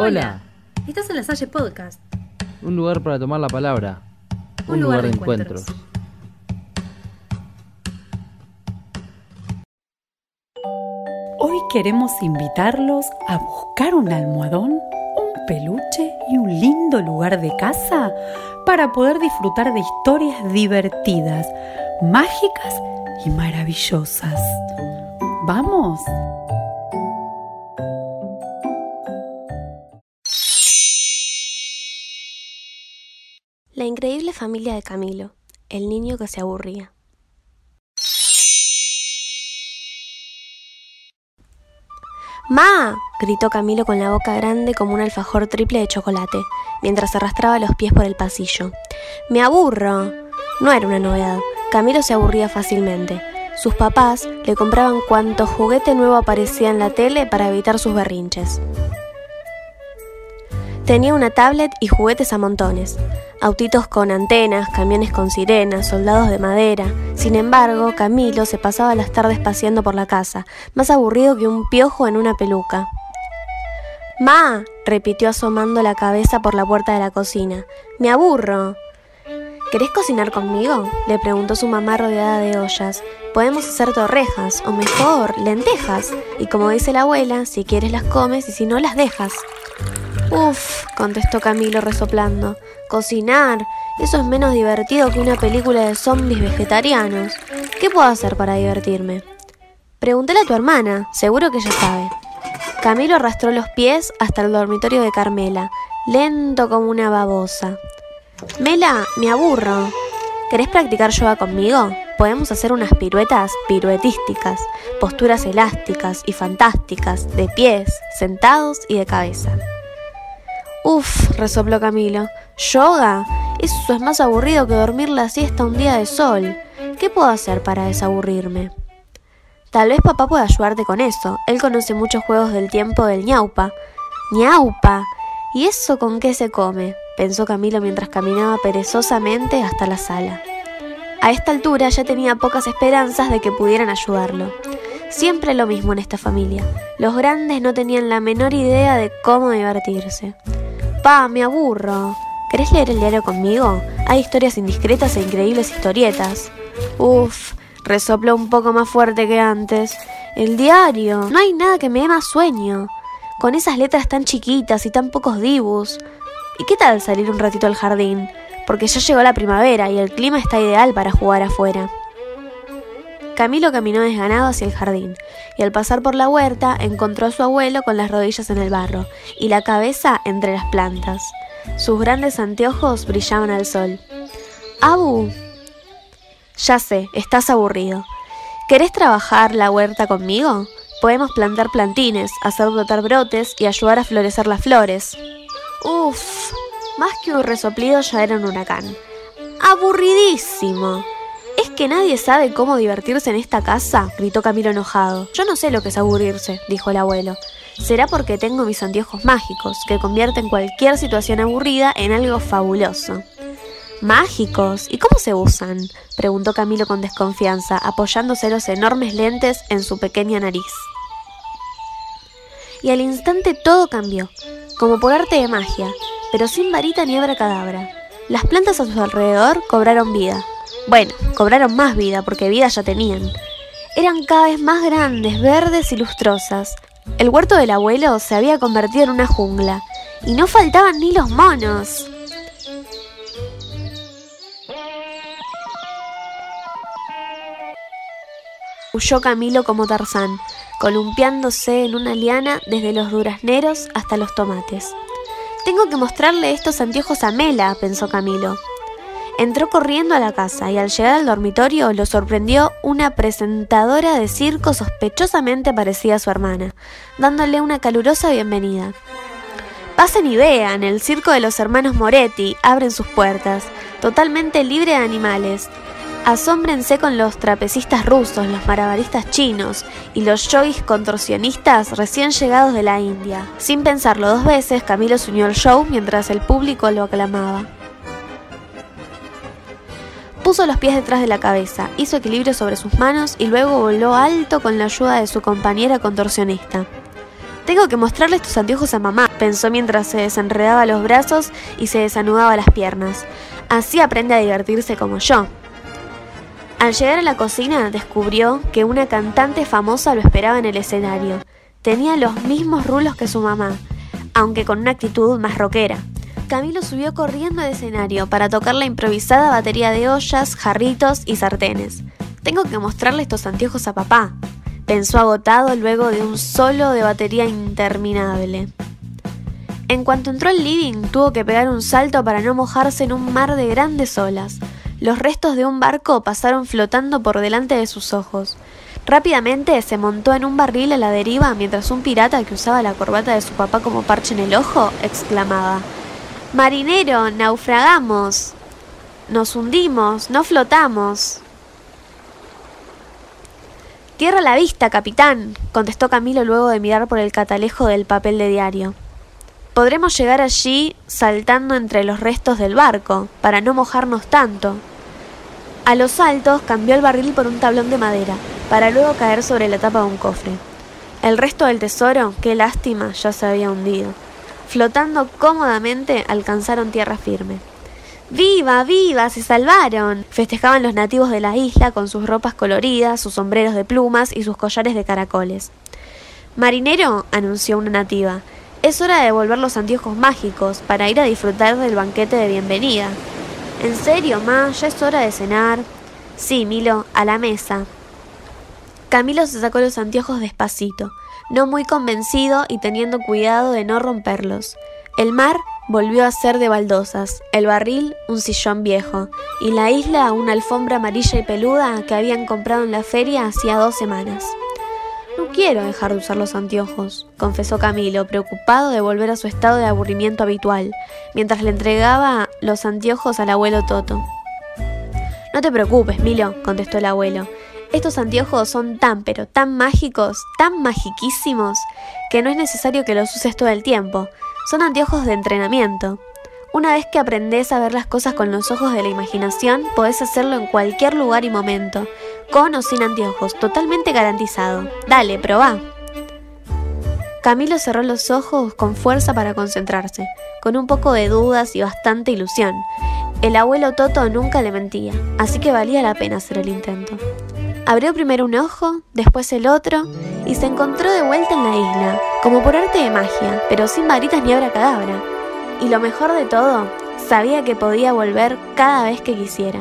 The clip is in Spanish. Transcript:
Hola. Estás en la Salle Podcast. Un lugar para tomar la palabra. Un, lugar, de encuentros. Hoy queremos invitarlos a buscar un almohadón, un peluche y un lindo lugar de casa para poder disfrutar de historias divertidas, mágicas y maravillosas. ¿Vamos? Increíble familia de Camilo, el niño que se aburría. ¡Ma! gritó Camilo con la boca grande como un alfajor triple de chocolate, mientras arrastraba los pies por el pasillo. ¡Me aburro! No era una novedad. Camilo se aburría fácilmente. Sus papás le compraban cuanto juguete nuevo aparecía en la tele para evitar sus berrinches. Tenía una tablet y juguetes a montones. Autitos con antenas, camiones con sirenas, soldados de madera. Sin embargo, Camilo se pasaba las tardes paseando por la casa, más aburrido que un piojo en una peluca. Ma, repitió asomando la cabeza por la puerta de la cocina. Me aburro. ¿Querés cocinar conmigo? le preguntó su mamá rodeada de ollas. Podemos hacer torrejas, o mejor, lentejas. Y como dice la abuela, si quieres las comes y si no las dejas. Uf, contestó Camilo resoplando. Cocinar. Eso es menos divertido que una película de zombies vegetarianos. ¿Qué puedo hacer para divertirme? Pregúntale a tu hermana, seguro que ella sabe. Camilo arrastró los pies hasta el dormitorio de Carmela, lento como una babosa. Mela, me aburro. ¿Querés practicar yoga conmigo? Podemos hacer unas piruetas piruetísticas, posturas elásticas y fantásticas, de pies, sentados y de cabeza. Resopló Camilo. ¿Yoga? Eso es más aburrido que dormir la siesta un día de sol. ¿Qué puedo hacer para desaburrirme? Tal vez papá pueda ayudarte con eso. Él conoce muchos juegos del tiempo del ñaupa. ¡ñaupa! ¿Y eso con qué se come? pensó Camilo mientras caminaba perezosamente hasta la sala. A esta altura ya tenía pocas esperanzas de que pudieran ayudarlo. Siempre lo mismo en esta familia. Los grandes no tenían la menor idea de cómo divertirse. Pa, me aburro. ¿Querés leer el diario conmigo? Hay historias indiscretas e increíbles historietas. Uf, resopló un poco más fuerte que antes. El diario. No hay nada que me dé más sueño. Con esas letras tan chiquitas y tan pocos dibus. ¿Y qué tal salir un ratito al jardín? Porque ya llegó la primavera y el clima está ideal para jugar afuera. Camilo caminó desganado hacia el jardín, y al pasar por la huerta encontró a su abuelo con las rodillas en el barro y la cabeza entre las plantas. Sus grandes anteojos brillaban al sol. Abu. Ya sé, estás aburrido. ¿Querés trabajar la huerta conmigo? Podemos plantar plantines, hacer brotar brotes y ayudar a florecer las flores. Uf, más que un resoplido ya era un huracán. Aburridísimo. ¿Es que nadie sabe cómo divertirse en esta casa? gritó Camilo enojado. Yo no sé lo que es aburrirse, dijo el abuelo. Será porque tengo mis anteojos mágicos, que convierten cualquier situación aburrida en algo fabuloso. ¿Mágicos? ¿Y cómo se usan? preguntó Camilo con desconfianza, apoyándose los enormes lentes en su pequeña nariz. Y al instante todo cambió, como por arte de magia, pero sin varita ni cadabra. Las plantas a su alrededor cobraron vida, bueno, cobraron más vida porque vida ya tenían. Eran cada vez más grandes, verdes y lustrosas. El huerto del abuelo se había convertido en una jungla. Y no faltaban ni los monos. Huyó Camilo como Tarzán, columpiándose en una liana desde los durazneros hasta los tomates. Tengo que mostrarle estos anteojos a Mela, pensó Camilo. Entró corriendo a la casa y al llegar al dormitorio lo sorprendió una presentadora de circo sospechosamente parecida a su hermana, dándole una calurosa bienvenida. Pasen y vean, el circo de los hermanos Moretti abren sus puertas, totalmente libre de animales. Asómbrense con los trapecistas rusos, los malabaristas chinos y los yogis contorsionistas recién llegados de la India. Sin pensarlo dos veces, Camilo se unió al show mientras el público lo aclamaba. Puso los pies detrás de la cabeza, hizo equilibrio sobre sus manos y luego voló alto con la ayuda de su compañera contorsionista. Tengo que mostrarle estos anteojos a mamá, pensó mientras se desenredaba los brazos y se desanudaba las piernas. Así aprende a divertirse como yo. Al llegar a la cocina descubrió que una cantante famosa lo esperaba en el escenario. Tenía los mismos rulos que su mamá, aunque con una actitud más rockera. Camilo subió corriendo al escenario para tocar la improvisada batería de ollas, jarritos y sartenes. Tengo que mostrarle estos anteojos a papá, pensó agotado luego de un solo de batería interminable. En cuanto entró al living, tuvo que pegar un salto para no mojarse en un mar de grandes olas. Los restos de un barco pasaron flotando por delante de sus ojos. Rápidamente se montó en un barril a la deriva mientras un pirata que usaba la corbata de su papá como parche en el ojo exclamaba Marinero, naufragamos. Nos hundimos, no flotamos. Tierra la vista, capitán, contestó Camilo luego de mirar por el catalejo del papel de diario. Podremos llegar allí saltando entre los restos del barco, para no mojarnos tanto. A los saltos cambió el barril por un tablón de madera, para luego caer sobre la tapa de un cofre. El resto del tesoro, qué lástima, ya se había hundido. Flotando cómodamente alcanzaron tierra firme. ¡Viva, viva! ¡Se salvaron! Festejaban los nativos de la isla con sus ropas coloridas, sus sombreros de plumas y sus collares de caracoles. Marinero, anunció una nativa, es hora de devolver los anteojos mágicos para ir a disfrutar del banquete de bienvenida. ¿En serio, ma? ¿Ya es hora de cenar? Sí, Milo, a la mesa. Camilo se sacó los anteojos despacito no muy convencido y teniendo cuidado de no romperlos. El mar volvió a ser de baldosas, el barril un sillón viejo, y la isla una alfombra amarilla y peluda que habían comprado en la feria hacía dos semanas. No quiero dejar de usar los anteojos, confesó Camilo, preocupado de volver a su estado de aburrimiento habitual, mientras le entregaba los anteojos al abuelo Toto. No te preocupes, Milo, contestó el abuelo. Estos anteojos son tan pero tan mágicos, tan magiquísimos, que no es necesario que los uses todo el tiempo. Son anteojos de entrenamiento. Una vez que aprendes a ver las cosas con los ojos de la imaginación, podés hacerlo en cualquier lugar y momento, con o sin anteojos, totalmente garantizado. Dale, probá. Camilo cerró los ojos con fuerza para concentrarse, con un poco de dudas y bastante ilusión. El abuelo Toto nunca le mentía, así que valía la pena hacer el intento. Abrió primero un ojo, después el otro, y se encontró de vuelta en la isla, como por arte de magia, pero sin varitas ni abracadabra. Y lo mejor de todo, sabía que podía volver cada vez que quisiera.